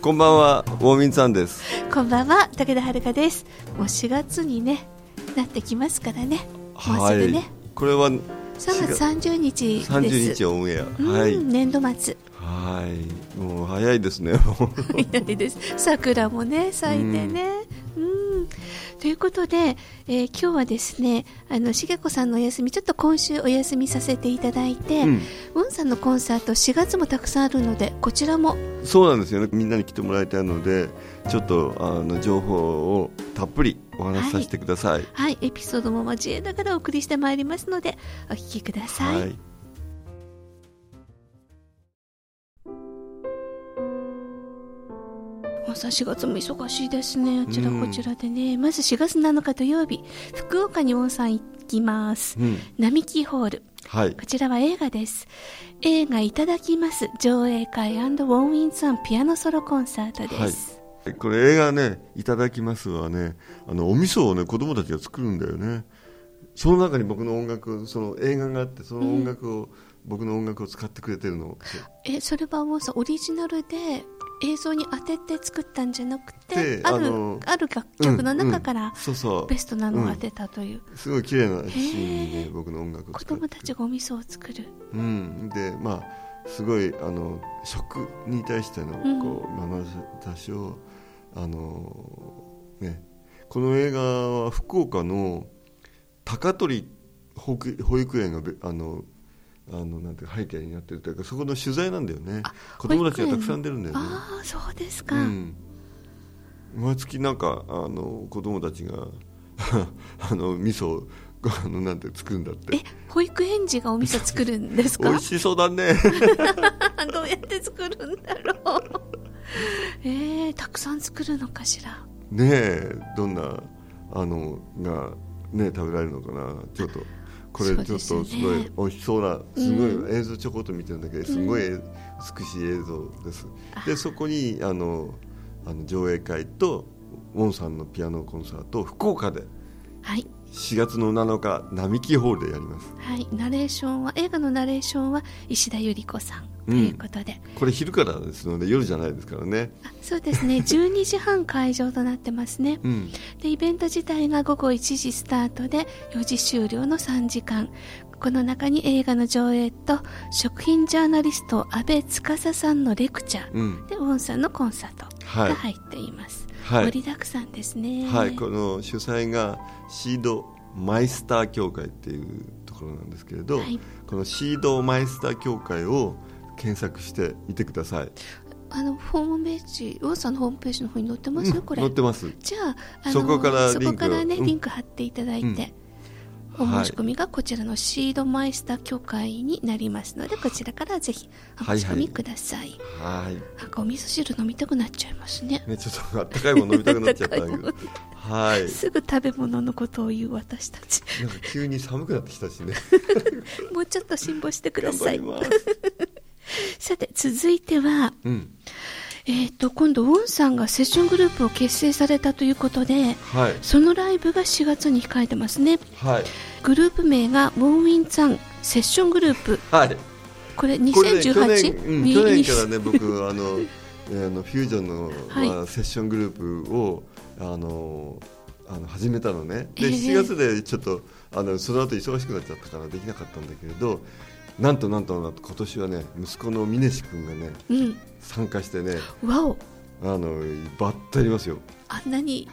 こんばんはウォーミンさんです。こんばんは武田遥です。もう4月にねなってきますからね。もうすぐね、これは3月。30日です。30日オンエア、うんはい。年度末。はい。もう早いですね。早いです。桜もね咲いてね。うんということで、えー今日はですねあのしげこさんのお休みちょっと今週お休みさせていただいて、うん。ウンさんのコンサート4月もたくさんあるのでこちらも。そうなんですよね。みんなに来てもらいたいのでちょっとあの情報をたっぷりお話しさせてください。はい。エピソードも交えながらお送りしてまいりますのでお聞きください、はいもうさ4月も忙しいですね。あちらこちらでね、まず4月7日土曜日福岡に温泉行きます。うん。並木ホール。はい。こちらは映画です。映画いただきます。上映会ウォンウィンさんピアノソロコンサートです、これ映画ねいただきますはねあのお味噌をね子供たちが作るんだよね。その中に僕の音楽その映画があってその音楽を、僕の音楽を使ってくれてるの。えそれはウォンさんオリジナルで映像に当てて作ったんじゃなくてであるある楽曲の中かうんうらベストなのを当てたという、すごい綺麗なシーンにね僕の音楽を子供たちがお味噌を作る。うん、でまあすごいあの食に対してのうん。こう眼差しをあのねこの映画は福岡の高取保育園がべあのあのなんて背景になってるというかそこの取材なんだよね。あ子供たちがたくさん出るんだよね。ああそうですか、うん、毎月なんかあの子供たちが あの味噌をあのなんて作るんだって。え保育園児がお味噌作るんですか？美味しそうだね。どうやって作るんだろう。えー、たくさん作るのかしら。ねえどんなあのがね食べられるのかな。ちょっとこれちょっとすごい美味しそうなすごうい映像ちょこっと見てるんだけどすごい美しい映像です、でそこにあのあの上映会とウォンさんのピアノコンサートを福岡ではい4月の7日並木ホールでやります。はい、ナレーションは映画のナレーションは石田ゆり子さん。ということで、これ昼からですので夜じゃないですからね。あそうですね。12時半会場となってますね。うん。でイベント自体が午後1時スタートで4時終了の3時間。この中に映画の上映と食品ジャーナリスト安倍司さんのレクチャー、うん。でウォンさんのコンサート。はいが入っています、はい。盛りだくさんですね。はい、この主催がシードマイスター協会っていうところなんですけれど、はい。このシードマイスター協会を検索してみてください。あのホームページウォンさんのホームページの方に載ってます、うん。これ。載ってます。じゃああのそこからそリンクこからね、うんリンク貼っていただいて、うんお申し込みがこちらのシードマイスター協会になりますのでこちらからぜひお申し込みください、はい。なんかお味噌汁飲みたくなっちゃいますねね、ちょっとあったかいもの飲みたくなっちゃった。はい。すぐ食べ物のことを言う私たちなんか急に寒くなってきたしね。もうちょっと辛抱してくだ頑さい張ります。さて続いてはうん。えっ、と今度ウォンさんがセッショングループを結成されたということではい。そのライブが4月に控えてますねはい。グループ名がウォンウィンツァンセッショングループはい。これこれね、去 2018? 年、うん、去年からねね、僕、あの、えーあのフュージョンの、はいまあ、セッショングループを、あの、あの始めたのね。で、ええ7月でちょっと、あの、その後忙しくなっちゃったから、できなかったんだけれど。なんとなんとなんと、今年はね、息子の峰志君がね、うん。参加してね、わお。あの、バッとやりますよ。あんなに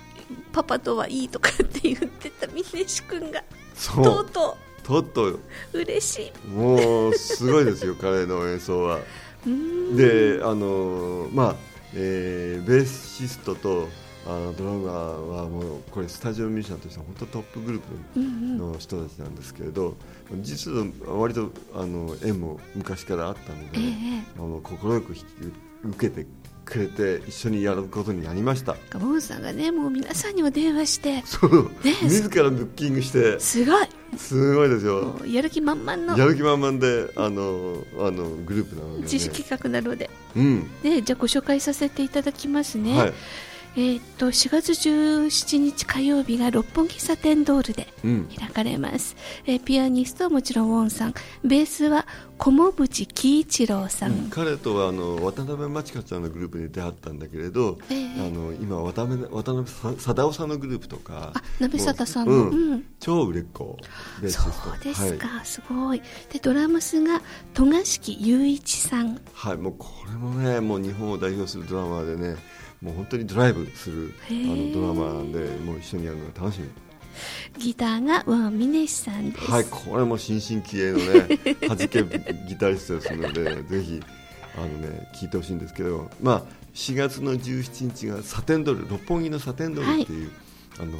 パパとはいいとかって言ってた峰志君が。そう、とうととっと、う。嬉しい。もう、すごいですよ、彼の演奏は。であのまあ、えーベーシストとあのドラマはもうこれスタジオミュージシャンとしては本当トップグループの人たちなんですけれど、実は割とあの縁も昔からあったので、ええ。あの快く受けてくれて一緒にやることになりました。モンさんがねもう皆さんにお電話してそう、ね自らブッキングしてすごい。すごいですよ。も。うやる気満々の。やる気満々であのあのグループなので、ね、自主企画なので、うん、ね、じゃあご紹介させていただきますね、はい、えーっと4月17日火曜日が六本木サテンドールでうん、開かれます、えーピアニストはもちろんウォンさん。ベースは小茂淵喜一郎さん、彼とはあの渡辺真知香ちゃんのグループに出会ったんだけれど、ええ。あの今渡辺渡辺さ貞夫さんのグループとか。あ鍋貞さんの。もううん。うん。超売れっ子そうですか、はいすごい。でドラムスが戸賀敷雄一さん。はい、もうこれもねもう日本を代表するドラマーでねもう本当にドライブするあのドラマーなんでもう一緒にやるのが楽しみ。ギターがワン・ミネシさんです、はいこれも新進気鋭のね 弾けギタリストですのでぜひあのね聴いてほしいんですけどまあ4月の17日がサテンドール六本木のサテンドールっていう、あの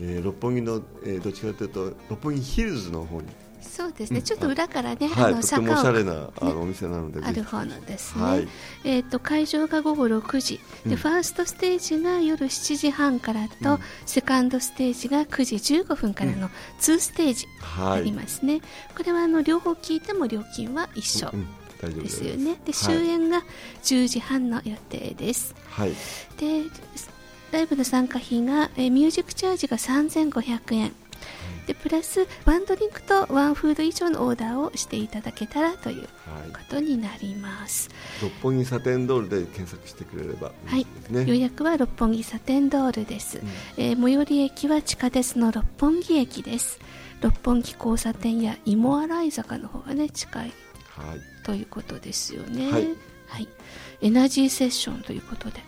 えー六本木の、えーどっちかというと六本木ヒルズの方に、そうですね、うん。ちょっと裏からね、はい、あのとてもおし坂をゃれなあのお店なのである方なんですね、はい。えー、と会場が午後6時。で、うん。ファーストステージが夜7時半からと、うん。セカンドステージが9時15分からの2ステージあはい。りますね、これはあの両方聞いても料金は一緒でです。すよね。ではい。終演が10時半の予定です、はい。でライブの参加費が、えーミュージックチャージが3500円でプラスワンドリンクとワンフード以上のオーダーをしていただけたらというはい。ことになります。六本木サテンドールで検索してくれればはい。予約は六本木サテンドールです、うん。えー最寄り駅は地下鉄の六本木駅です。六本木交差点や芋洗坂の方がね近いはいということですよね。はい。はい。エナジーセッションということで。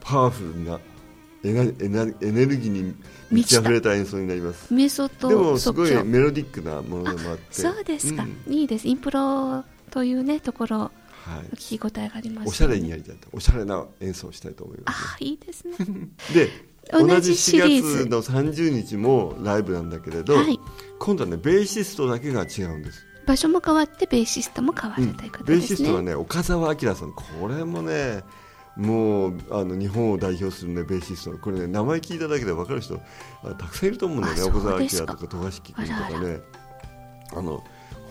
パワフルなエナエネルギーに満ち溢れた演奏になります。メソとでもすごいメロディックなもので。もあってそうですか、ん。いいです。インプロというねところはい、聞き応えがありますよね。おしゃれにやりたいとおしゃれな演奏をしたいと思います、あいいですね。で同じ同じ4シリーズ。月の30日もライブなんだけれど、はい。今度はねベーシストだけが違うんです、場所も変わってベーシストも変わうんるということベーですね、シストはね岡澤明さん。これもねもうあの日本を代表する、ね、ベーシストこれね名前聞いただけで分かる人あたくさんいると思うんだよねあ岡澤明とか富樫君とかね。あの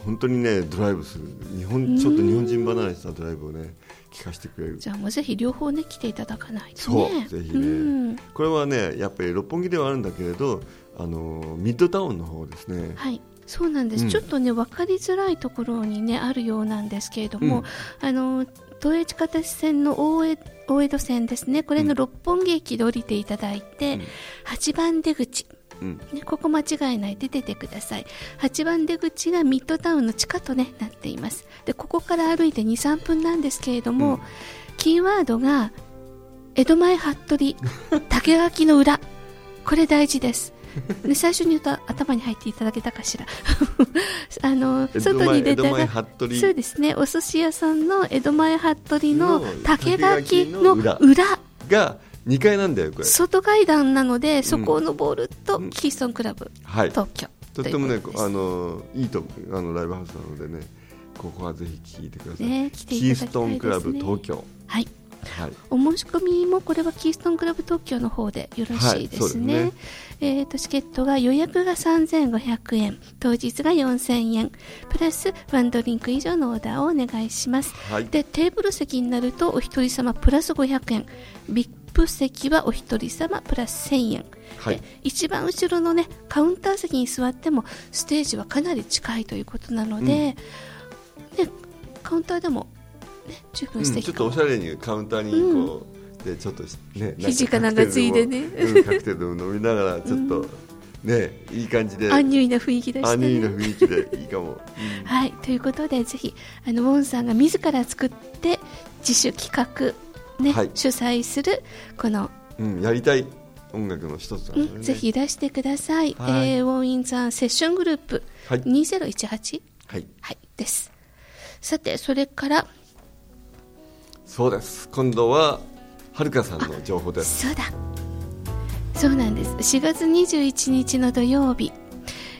本当にねドライブする日本ちょっと日本人離れしたドライブをね聞かせてくれる。じゃあもうぜひ両方ね来ていただかないとそうねぜひね。うん。これはねやっぱり六本木ではあるんだけれどあのミッドタウンの方ですね。はい。そうなんです、うん。ちょっとね分かりづらいところにねあるようなんですけれども、あの東映地下鉄線の大江大江戸線ですね。これの六本木駅で降りていただいて、うん。8番出口。うん。ね、ここ間違えないで出てください。8番出口がミッドタウンの地下と、ね、なっています。でここから歩いて23分なんですけれども、うん。キーワードが江戸前服部 竹垣の裏。これ大事ですで最初に言うと頭に入っていただけたかしら。あの外に出たらそうですね。お寿司屋さんの江戸前服部のの竹垣の竹垣の裏。が2階なんだよこれ。外階段なのでそこを登ると、うん。キーストンクラブはい。東京。とってもねあのいいとあのライブハウスなのでねここはぜひ聞いてください、ね来ていキーストンクラブ東京。はいはい。お申し込みもこれはキーストンクラブ東京の方でよろしいですね,、はいねえーとチケットが予約が3500円当日が4000円プラスワンドリンク以上のオーダーをお願いします。はい。でテーブル席になるとお一人様プラス500円。VIP 席はお一人様プラス1000円。はい。で一番後ろのねカウンター席に座ってもステージはかなり近いということなので、ね、カウンターでも、ね、十うん、分素ちょっ敵かも、とおしゃれにカウンターにこう、でちょっとね肘かなんかついでね。うんカクテルでも飲みながらちょっと、ねいい感じで。アンニュイな雰囲気でしたアンニュイなね。雰囲気でいいかも、うん。はい、ということでぜひあのウォンさんが自ら作って自主企画、ねはい。主催するこの、うん、やりたい音楽の一つなんうん、ぜひいらしてください、はい。えーウォンインザンセッショングループはい、2018、はい、はい、です。さてそれからそうです。今度ははるかさんの情報です。そうだ。そうなんです。4月21日の土曜日、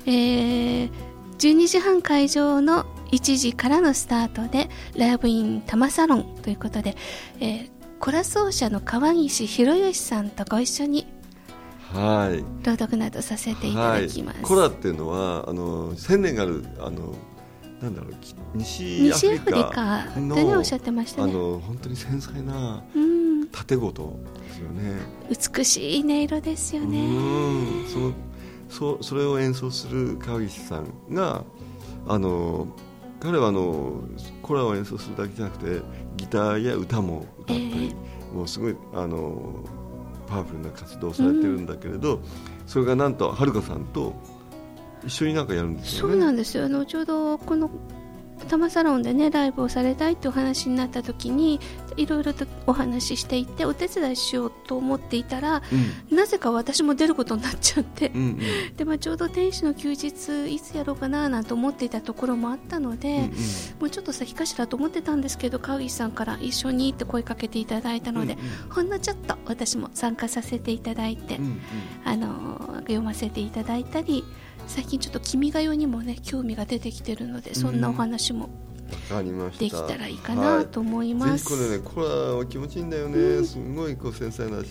えー、12時半会場の1時からのスタートでライブイン多摩サロンということで、えー、コラ奏者の川岸博義さんとご一緒にはい。朗読などさせていただきます、はい、コラっていうのはあのセネガルあのなんだろう西アフリカの、ね、おっしゃってましたね。あの本当に繊細な縦ごとですよね、美しい音色ですよね。そのそそれを演奏する川岸さんがあの彼はあのコラを演奏するだけじゃなくてギターや歌も歌ったり、えー、もうすごいあのパワフルな活動をされてるんだけれど、うん、それがなんとはるかさんと一緒になんかやるんですよね。そうなんですよ。あのちょうどこの多摩サロンでねライブをされたいってお話になった時にいろいろとお話ししていてお手伝いしようと思っていたら、うん、なぜか私も出ることになっちゃって、うんうん、でまあ、ちょうど天使の休日いつやろうかななんて思っていたところもあったので、うんうん、もうちょっと先かしらと思ってたんですけど川岸さんから一緒にって声かけていただいたので、うんうん、ほんのちょっと私も参加させていただいて、うんうん、あの読ませていただいたり最近ちょっと君が代にもね興味が出てきてるのでそんなお話もできたらいいかなと思います、はい、ぜひこれねコラは気持ちいいんだよね、うん、すごいこう繊細な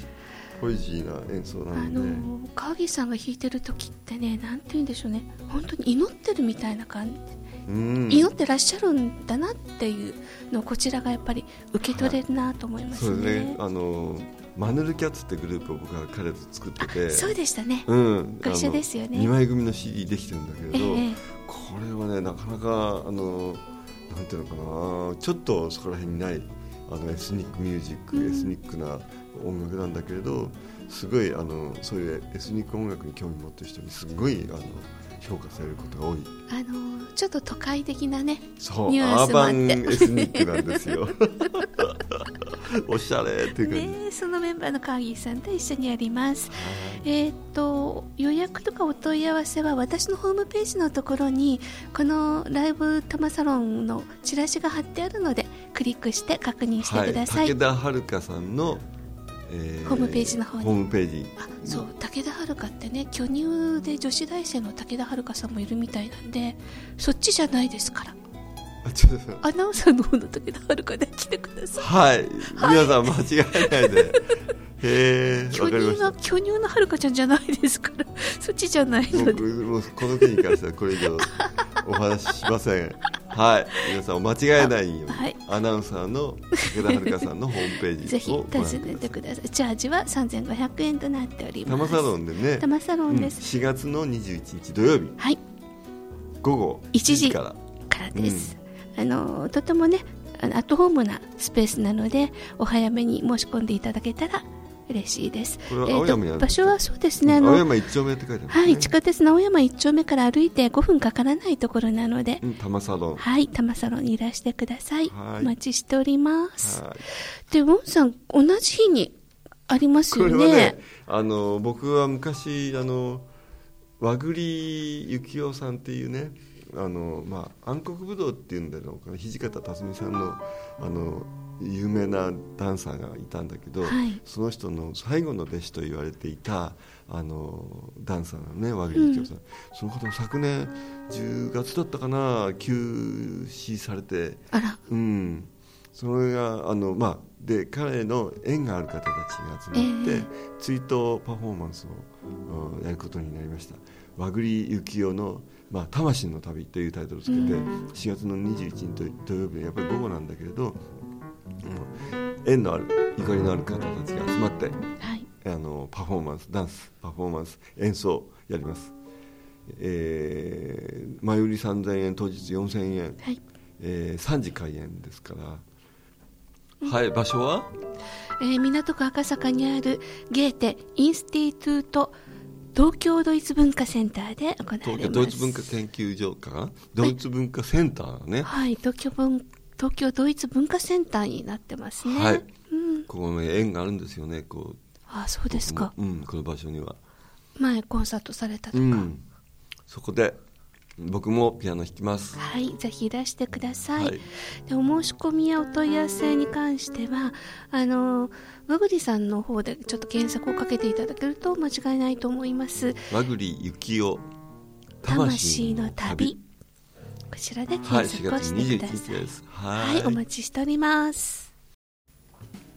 ポエジーな演奏なんで、あの川岸さんが弾いてる時ってねなんて言うんでしょうね。本当に祈ってるみたいな感じ。うん、祈ってらっしゃるんだなっていうのをこちらがやっぱり受け取れるなと思いますね。はい、ね。あのマヌルキャッツってグループを僕は彼と作ってて。そうでしたね、うん、ご一緒ですよね。2枚組の CD できてるんだけれど、えー、これはねなかなかあのなんていうのかなちょっとそこら辺にないあのエスニックミュージック、うん、エスニックな音楽なんだけれどすごいあのそういうエスニック音楽に興味持ってる人にすごいあの評価されることが多い。あのちょっと都会的なねそうニュアンスもあって。アーバンエスニックなんですよ。おしゃれっていうか、ね、そのメンバーの川岸さんと一緒にやります、えっ、と予約とかお問い合わせは私のホームページのところにこのライブ多摩サロンのチラシが貼ってあるのでクリックして確認してください、はい、武田遥さんのえー、ホームページの方に。ホームページ。あそう。武田遥ってね巨乳で女子大生の武田遥さんもいるみたいなんでそっちじゃないですからアナウンサーの方の武田遥で来てください。はい、皆さん間違えないで。へえ巨乳が巨乳のはるかちゃんじゃないですから。そっちじゃないので。もうこの件に関してはこれ以上お話ししません。はい。皆さん間違えないように、はい、アナウンサーの武田遥さんのホームページ ぜひ訪ねてください。チャージは3500円となっております。多摩サロンでね。多摩サロンです、うん、4月の21日土曜日。はい。午後1時から。からです、うん、あのとてもねアットホームなスペースなのでお早めに申し込んでいただけたら嬉しいです。これ青山にある、場所はそうですね。あの青山一丁目って書いてある、ね、はい、地下鉄の青山一丁目から歩いて5分かからないところなので、うん、玉サロン。はい、玉サロンにいらしてください。はい、お待ちしております。はい、で、ウォンさん、同じ日にありますよね。これはね、あの、僕は昔、あの、和栗幸雄さんっていうね、あのまあ、暗黒ぶどうっていうんだろうか土方辰巳さんのあの有名なダンサーがいたんだけど、はい、その人の最後の弟子と言われていたあのダンサーのね和栗京さん、うん、その方も昨年10月だったかな休止されて。うん、それがあの、まあ、で彼の縁がある方たちが集まって、えー、追悼パフォーマンスをやることになりました。和栗幸雄のまあ、魂の旅というタイトルをつけて、4月の21日土曜日やっぱり午後なんだけれど縁のあるゆかりのある方たちが集まって、はい、あのパフォーマンスダンスパフォーマンス演奏やります、えー、前売り3000円当日4000円、はい。えー、3時開演ですから、はい場所は、えー、港区赤坂にあるゲーテインスティトゥート東京ドイツ文化センターで行われます東京ドイツ文化研究所か？なドイツ文化センターねはい東京文東京ドイツ文化センターになってますね。はい。うん、ここの縁があるんですよね、こう。あそうですか。うん、この場所には。前コンサートされたとか。うん、そこで、僕もピアノ弾きます。はいぜひいらしてください、はい。でお申し込みやお問い合わせに関してはあの和栗さんの方でちょっと検索をかけていただけると間違いないと思います。和栗幸男魂の旅。こちらではい検4月索をしてくだ21さい。ははい、お待ちしております。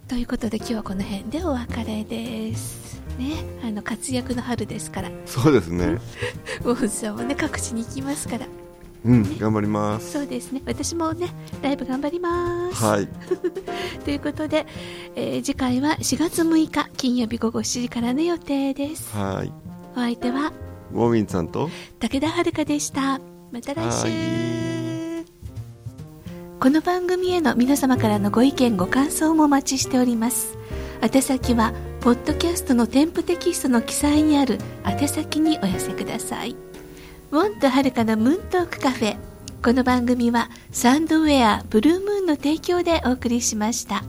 ということで今日はこの辺でお別れです。ね、あの活躍の春ですから、そうですね大津さんもね各地に行きますから、うん頑張りますそうですね。私もねライブ頑張ります。はい ということで、えー次回は4月6日金曜日午後7時からの予定です。はいお相手はウォーミンさんと？武田遥でした。また来は週。この番組への皆様からのご意見ご感想もお待ちしております宛先はポッドキャストの添付テキストの記載にある宛先にお寄せくださいウォンとはるかのムントークカフェこの番組はサンドウェアブルームーンの提供でお送りしました。